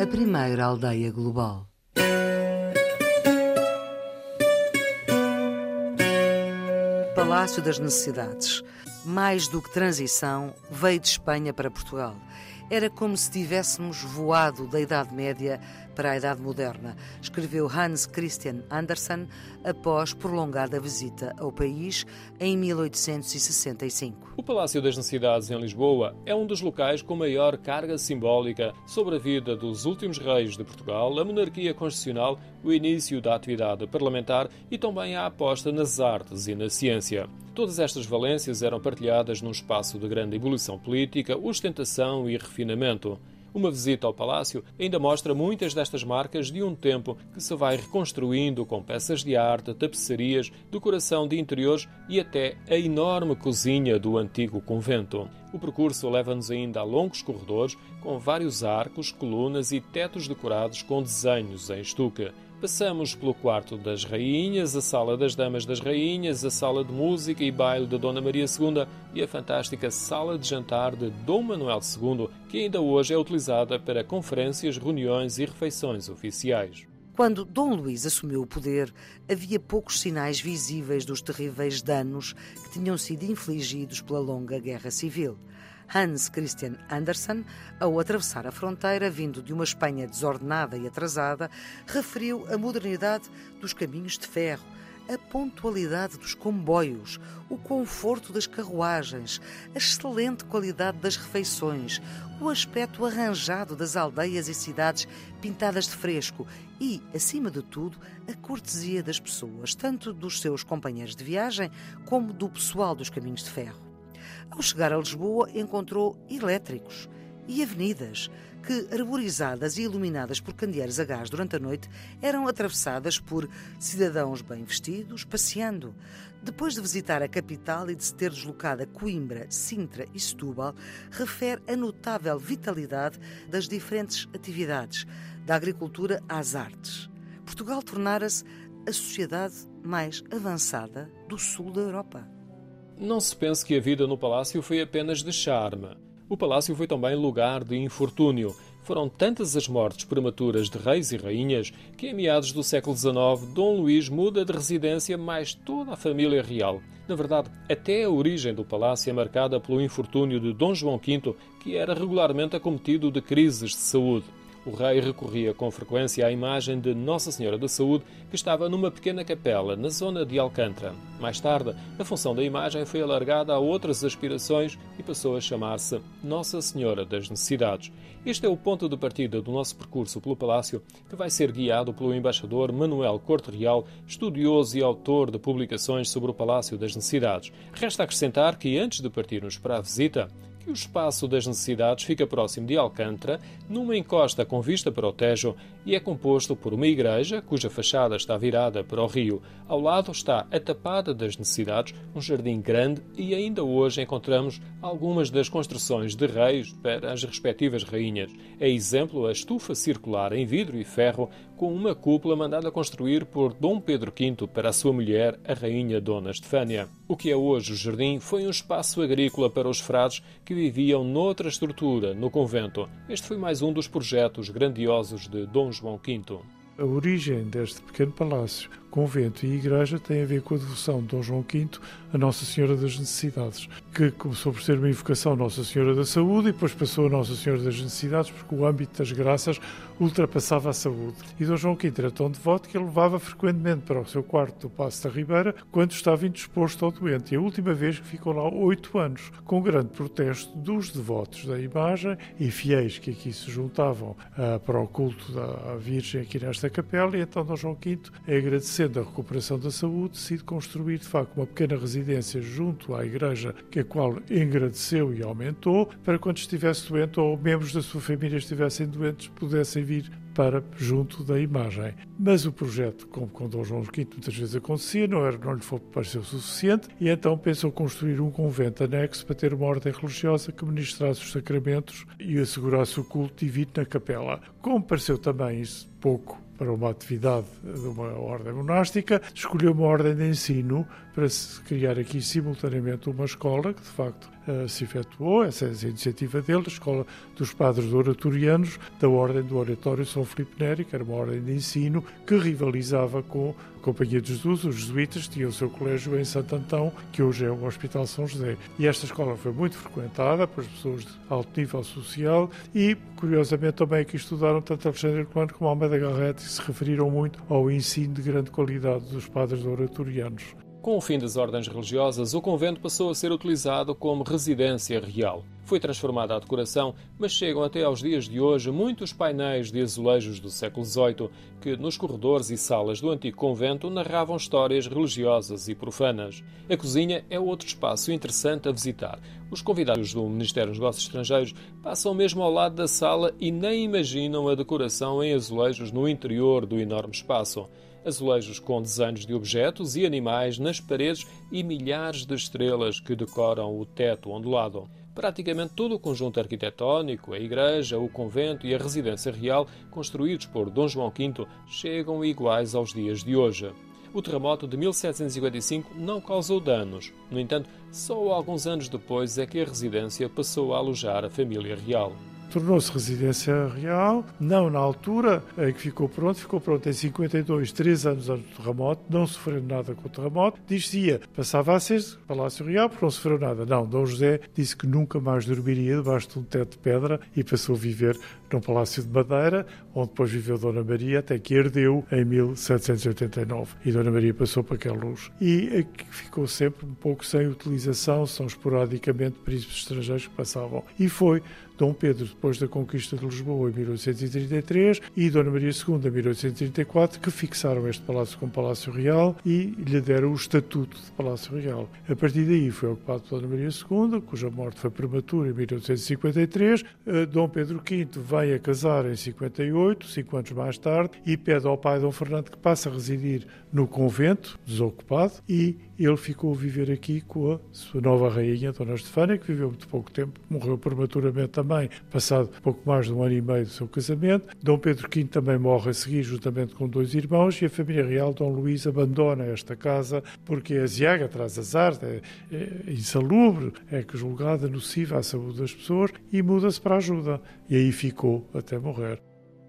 a primeira aldeia global. Palácio das Necessidades. Mais do que transição, veio de Espanha para Portugal. Era como se tivéssemos voado da Idade Média para a Idade Moderna, escreveu Hans Christian Andersen após prolongada visita ao país em 1865. O Palácio das Necessidades em Lisboa é um dos locais com maior carga simbólica sobre a vida dos últimos reis de Portugal, a monarquia constitucional, o início da atividade parlamentar e também a aposta nas artes e na ciência. Todas estas valências eram partilhadas num espaço de grande evolução política, ostentação e refinamento. Uma visita ao palácio ainda mostra muitas destas marcas de um tempo que se vai reconstruindo com peças de arte, tapeçarias, decoração de interiores e até a enorme cozinha do antigo convento. O percurso leva-nos ainda a longos corredores com vários arcos, colunas e tetos decorados com desenhos em estuque. Passamos pelo quarto das rainhas, a sala das damas das rainhas, a sala de música e baile de Dona Maria II e a fantástica sala de jantar de Dom Manuel II, que ainda hoje é utilizada para conferências, reuniões e refeições oficiais. Quando Dom Luís assumiu o poder, havia poucos sinais visíveis dos terríveis danos que tinham sido infligidos pela longa guerra civil. Hans Christian Andersen, ao atravessar a fronteira, vindo de uma Espanha desordenada e atrasada, referiu a modernidade dos caminhos de ferro, a pontualidade dos comboios, o conforto das carruagens, a excelente qualidade das refeições, o aspecto arranjado das aldeias e cidades pintadas de fresco e, acima de tudo, a cortesia das pessoas, tanto dos seus companheiros de viagem como do pessoal dos caminhos de ferro. Ao chegar a Lisboa, encontrou elétricos e avenidas que, arborizadas e iluminadas por candeeiros a gás durante a noite, eram atravessadas por cidadãos bem vestidos, passeando. Depois de visitar a capital e de se ter deslocado a Coimbra, Sintra e Setúbal, refere a notável vitalidade das diferentes atividades, da agricultura às artes. Portugal tornara-se a sociedade mais avançada do sul da Europa. Não se pense que a vida no palácio foi apenas de charme. O palácio foi também lugar de infortúnio. Foram tantas as mortes prematuras de reis e rainhas que, em meados do século XIX, Dom Luís muda de residência mais toda a família real. Na verdade, até a origem do palácio é marcada pelo infortúnio de Dom João V, que era regularmente acometido de crises de saúde o rei recorria com frequência à imagem de Nossa Senhora da Saúde, que estava numa pequena capela na zona de Alcântara. Mais tarde, a função da imagem foi alargada a outras aspirações e passou a chamar-se Nossa Senhora das Necessidades. Este é o ponto de partida do nosso percurso pelo Palácio, que vai ser guiado pelo embaixador Manuel Corte Real, estudioso e autor de publicações sobre o Palácio das Necessidades. Resta acrescentar que, antes de partirmos para a visita, o espaço das necessidades fica próximo de Alcântara, numa encosta com vista para o Tejo, e é composto por uma igreja, cuja fachada está virada para o rio. Ao lado está a Tapada das Necessidades, um jardim grande, e ainda hoje encontramos algumas das construções de reis para as respectivas rainhas. É exemplo a estufa circular em vidro e ferro, com uma cúpula mandada construir por Dom Pedro V para a sua mulher, a rainha Dona Estefânia. O que é hoje o jardim foi um espaço agrícola para os frades que viviam noutra estrutura, no convento. Este foi mais um dos projetos grandiosos de Dom João V. A origem deste pequeno palácio convento e igreja tem a ver com a devoção de Dom João V a Nossa Senhora das Necessidades, que começou por ser uma invocação Nossa Senhora da Saúde e depois passou a Nossa Senhora das Necessidades, porque o âmbito das graças ultrapassava a saúde. E Dom João V era tão devoto que ele levava frequentemente para o seu quarto do Passo da Ribeira quando estava indisposto ao doente. E a última vez que ficou lá oito anos, com grande protesto dos devotos da imagem e fiéis que aqui se juntavam uh, para o culto da Virgem aqui nesta capela, e então Dom João V agradeceu sendo a recuperação da saúde, decide construir de facto uma pequena residência junto à igreja, que a qual engrandeceu e aumentou, para quando estivesse doente ou membros da sua família estivessem doentes, pudessem vir para junto da imagem. Mas o projeto, como com Dom João V muitas vezes acontecia, não, era, não lhe foi, pareceu suficiente e então pensou construir um convento anexo para ter uma ordem religiosa que ministrasse os sacramentos e assegurasse o culto divino na capela. Como pareceu também isso pouco para uma atividade de uma ordem monástica, escolheu uma ordem de ensino para se criar aqui simultaneamente uma escola, que de facto uh, se efetuou, essa é a iniciativa dele, a Escola dos Padres Oratorianos, da Ordem do Oratório São Filipe Neri, que era uma ordem de ensino que rivalizava com a Companhia de Jesus, os jesuítas tinham o seu colégio em Santo Antão, que hoje é o Hospital São José. E esta escola foi muito frequentada por pessoas de alto nível social e, curiosamente, também aqui estudaram tanto Alexandre Herculano como Almeida Garrett e se referiram muito ao ensino de grande qualidade dos padres oratorianos. Com o fim das ordens religiosas, o convento passou a ser utilizado como residência real. Foi transformada a decoração, mas chegam até aos dias de hoje muitos painéis de azulejos do século XVIII que, nos corredores e salas do antigo convento, narravam histórias religiosas e profanas. A cozinha é outro espaço interessante a visitar. Os convidados do Ministério dos Negócios Estrangeiros passam mesmo ao lado da sala e nem imaginam a decoração em azulejos no interior do enorme espaço azulejos com desenhos de objetos e animais nas paredes e milhares de estrelas que decoram o teto ondulado. Praticamente todo o conjunto arquitetónico, a igreja, o convento e a residência real, construídos por Dom João V, chegam iguais aos dias de hoje. O terremoto de 1755 não causou danos. No entanto, só alguns anos depois é que a residência passou a alojar a família real tornou-se residência real, não na altura em que ficou pronto, ficou pronto em 52, três anos antes do terremoto, não sofreu nada com o terremoto, dizia, passava a ser Palácio Real porque não sofreu nada. Não, Dom José disse que nunca mais dormiria debaixo de um teto de pedra e passou a viver num palácio de madeira, onde depois viveu Dona Maria, até que herdeu em 1789. E Dona Maria passou para aquela luz. E ficou sempre um pouco sem utilização, são esporadicamente príncipes estrangeiros que passavam. E foi Dom Pedro, depois da conquista de Lisboa em 1833, e Dona Maria II em 1834, que fixaram este palácio como Palácio Real e lhe deram o estatuto de Palácio Real. A partir daí foi ocupado por Dona Maria II, cuja morte foi prematura em 1853. Eh, Dom Pedro V vem a casar em 58, cinco anos mais tarde, e pede ao pai Dom Fernando que passe a residir no convento, desocupado, e ele ficou a viver aqui com a sua nova rainha, Dona Estefânia, que viveu muito pouco tempo, morreu prematuramente também, passado pouco mais de um ano e meio do seu casamento. Dom Pedro V também morre a seguir, juntamente com dois irmãos, e a família real, Dom Luís, abandona esta casa porque a ziaga traz azar, é, é insalubre, é julgada nociva à saúde das pessoas, e muda-se para a ajuda. E aí ficou até morrer.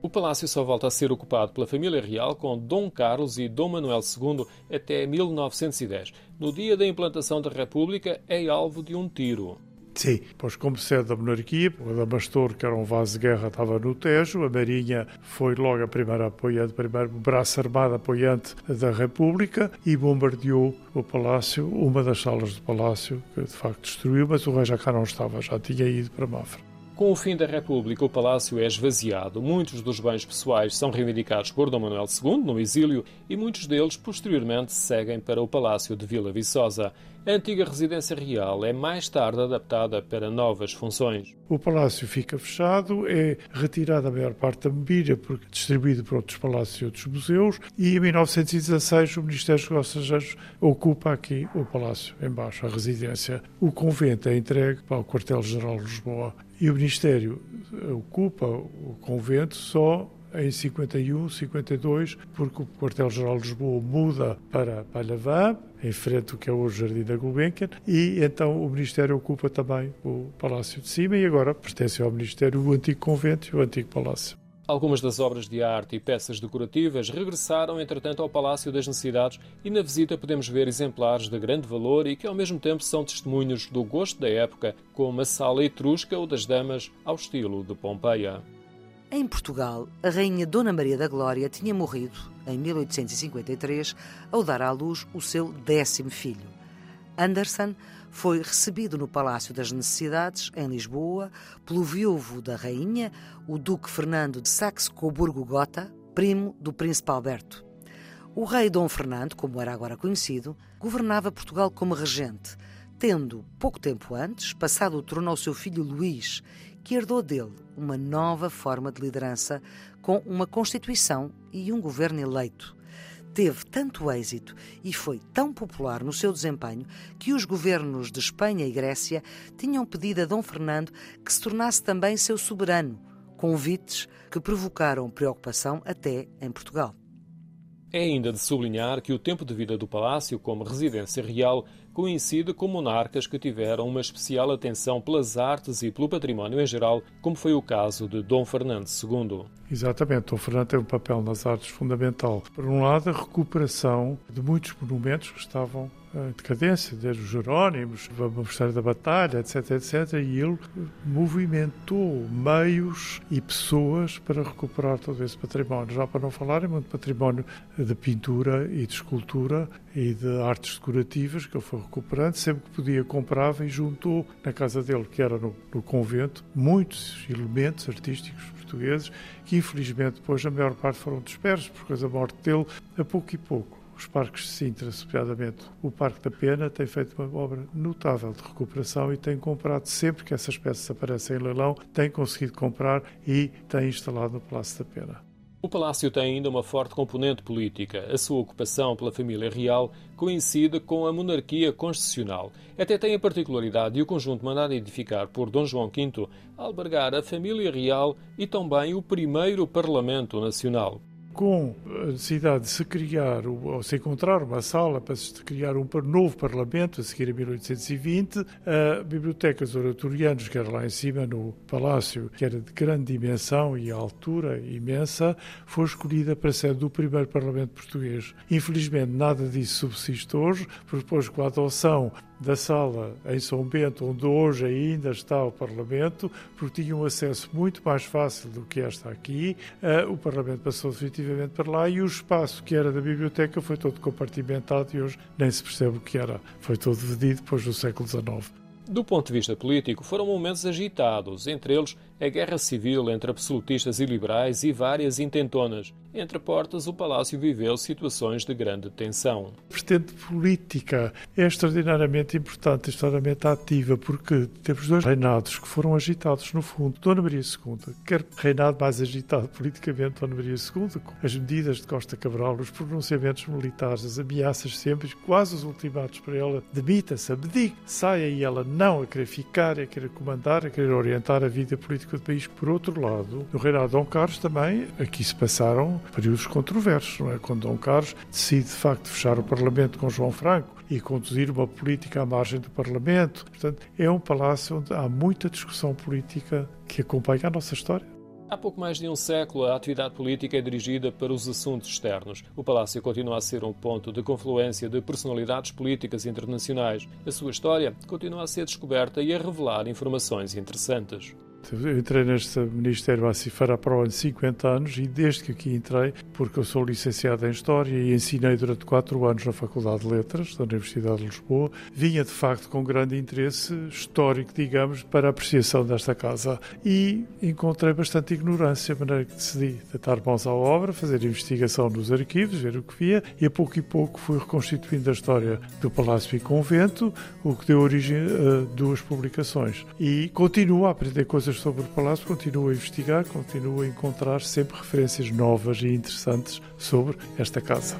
O palácio só volta a ser ocupado pela família real com Dom Carlos e Dom Manuel II até 1910. No dia da implantação da República, é alvo de um tiro. Sim, pois como sede da monarquia, o Adamastor, que era um vaso de guerra, estava no Tejo, a Marinha foi logo a primeira apoiante, primeiro braço armado apoiante da República e bombardeou o palácio, uma das salas do palácio, que de facto destruiu, mas o rei já cá não estava, já tinha ido para Mafra. Com o fim da República, o palácio é esvaziado. Muitos dos bens pessoais são reivindicados por Dom Manuel II no exílio e muitos deles posteriormente seguem para o Palácio de Vila Viçosa. A antiga residência real é mais tarde adaptada para novas funções. O palácio fica fechado, é retirada a maior parte da mobília, porque distribuído para outros palácios e outros museus, e em 1916 o Ministério dos Negócios Estrangeiros ocupa aqui o palácio, embaixo, a residência. O convento é entregue para o Quartel-General de Lisboa e o Ministério ocupa o convento só em 51, 52, porque o Quartel-General de Lisboa muda para Palhavã, em frente ao que é hoje o Jardim da Gulbenkian, e então o Ministério ocupa também o Palácio de Cima e agora pertence ao Ministério o antigo convento e o antigo palácio. Algumas das obras de arte e peças decorativas regressaram, entretanto, ao Palácio das Necessidades e na visita podemos ver exemplares de grande valor e que, ao mesmo tempo, são testemunhos do gosto da época, como a sala etrusca ou das damas ao estilo de Pompeia. Em Portugal, a Rainha Dona Maria da Glória tinha morrido, em 1853, ao dar à luz o seu décimo filho. Anderson foi recebido no Palácio das Necessidades, em Lisboa, pelo viúvo da rainha, o Duque Fernando de Saxe-Coburgo-Gotha, primo do Príncipe Alberto. O rei Dom Fernando, como era agora conhecido, governava Portugal como regente, tendo, pouco tempo antes, passado o trono ao seu filho Luís, que herdou dele uma nova forma de liderança com uma Constituição e um governo eleito. Teve tanto êxito e foi tão popular no seu desempenho que os governos de Espanha e Grécia tinham pedido a Dom Fernando que se tornasse também seu soberano, convites que provocaram preocupação até em Portugal. É ainda de sublinhar que o tempo de vida do palácio como residência real coincide com monarcas que tiveram uma especial atenção pelas artes e pelo património em geral, como foi o caso de Dom Fernando II. Exatamente, Dom Fernando tem um papel nas artes fundamental. Por um lado, a recuperação de muitos monumentos que estavam decadência, desde os Jerónimos, a Mosteiro da Batalha, etc, etc, e ele movimentou meios e pessoas para recuperar todo esse património. Já para não falar em muito património de pintura e de escultura e de artes decorativas que ele foi recuperando, sempre que podia comprava e juntou na casa dele, que era no, no convento, muitos elementos artísticos portugueses que infelizmente depois a maior parte foram dispersos por causa da morte dele a pouco e pouco. Os parques de Sintra, associadamente o Parque da Pena, tem feito uma obra notável de recuperação e tem comprado, sempre que essas peças aparecem em leilão, tem conseguido comprar e tem instalado no Palácio da Pena. O palácio tem ainda uma forte componente política. A sua ocupação pela família real coincide com a monarquia constitucional. Até tem a particularidade e o conjunto mandado edificar por Dom João V albergar a família real e também o primeiro Parlamento Nacional com a necessidade de se criar, ou se encontrar uma sala para se criar um novo Parlamento, a seguir a 1820, a Biblioteca dos Oratorianos, que era lá em cima no Palácio, que era de grande dimensão e altura imensa, foi escolhida para ser do primeiro Parlamento português. Infelizmente, nada disso subsiste hoje, porque com a adoção da sala em São Bento, onde hoje ainda está o Parlamento, porque tinha um acesso muito mais fácil do que esta aqui. Uh, o Parlamento passou definitivamente para lá e o espaço que era da biblioteca foi todo compartimentado e hoje nem se percebe o que era. Foi todo dividido depois do século XIX. Do ponto de vista político, foram momentos agitados, entre eles a guerra civil entre absolutistas e liberais e várias intentonas. Entre portas, o palácio viveu situações de grande tensão. A vertente política é extraordinariamente importante, extraordinariamente ativa, porque temos dois reinados que foram agitados, no fundo. Dona Maria II, quer reinado mais agitado politicamente, Dona Maria II, com as medidas de Costa Cabral, os pronunciamentos militares, as ameaças sempre, quase os ultimatos para ela, demita-se, abdique, saia e ela não a querer ficar, a querer comandar, a querer orientar a vida política do país. Por outro lado, no reinado de Dom Carlos também, aqui se passaram períodos controversos, não é? Quando Dom Carlos decide de facto fechar o Parlamento com João Franco e conduzir uma política à margem do Parlamento. Portanto, é um palácio onde há muita discussão política que acompanha a nossa história. Há pouco mais de um século, a atividade política é dirigida para os assuntos externos. O Palácio continua a ser um ponto de confluência de personalidades políticas internacionais. A sua história continua a ser descoberta e a revelar informações interessantes. Eu entrei neste Ministério há fará para o ano 50 anos e desde que aqui entrei, porque eu sou licenciado em História e ensinei durante quatro anos na Faculdade de Letras da Universidade de Lisboa, vinha de facto com grande interesse histórico, digamos, para a apreciação desta casa e encontrei bastante ignorância, de maneira que decidi dar mãos à obra, fazer investigação nos arquivos, ver o que via e a pouco e pouco fui reconstituindo a história do Palácio e Convento, o que deu origem a duas publicações. E continuo a aprender coisas sobre o Palácio, continuo a investigar, continuo a encontrar sempre referências novas e interessantes sobre esta casa.